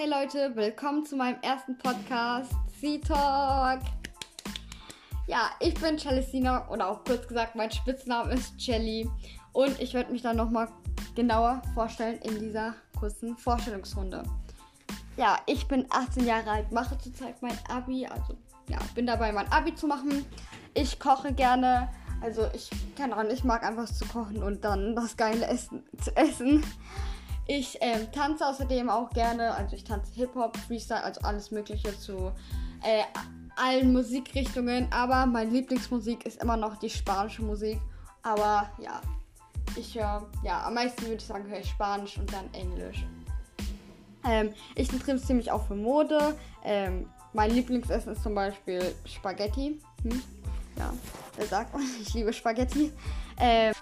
Hey Leute, willkommen zu meinem ersten Podcast, C-Talk. Ja, ich bin Celestina oder auch kurz gesagt, mein Spitzname ist Jelly. Und ich werde mich dann nochmal genauer vorstellen in dieser kurzen Vorstellungsrunde. Ja, ich bin 18 Jahre alt, mache zurzeit mein Abi, also ja, bin dabei, mein Abi zu machen. Ich koche gerne, also ich Ahnung, ich mag einfach zu kochen und dann das geile Essen zu essen. Ich ähm, tanze außerdem auch gerne, also ich tanze Hip-Hop, Freestyle, also alles Mögliche zu äh, allen Musikrichtungen. Aber meine Lieblingsmusik ist immer noch die spanische Musik. Aber ja, ich höre, ja, am meisten würde ich sagen, höre ich Spanisch und dann Englisch. Ähm, ich interessiere mich auch für Mode. Ähm, mein Lieblingsessen ist zum Beispiel Spaghetti. Hm? Ja, wer sagt, ich liebe Spaghetti. Ähm,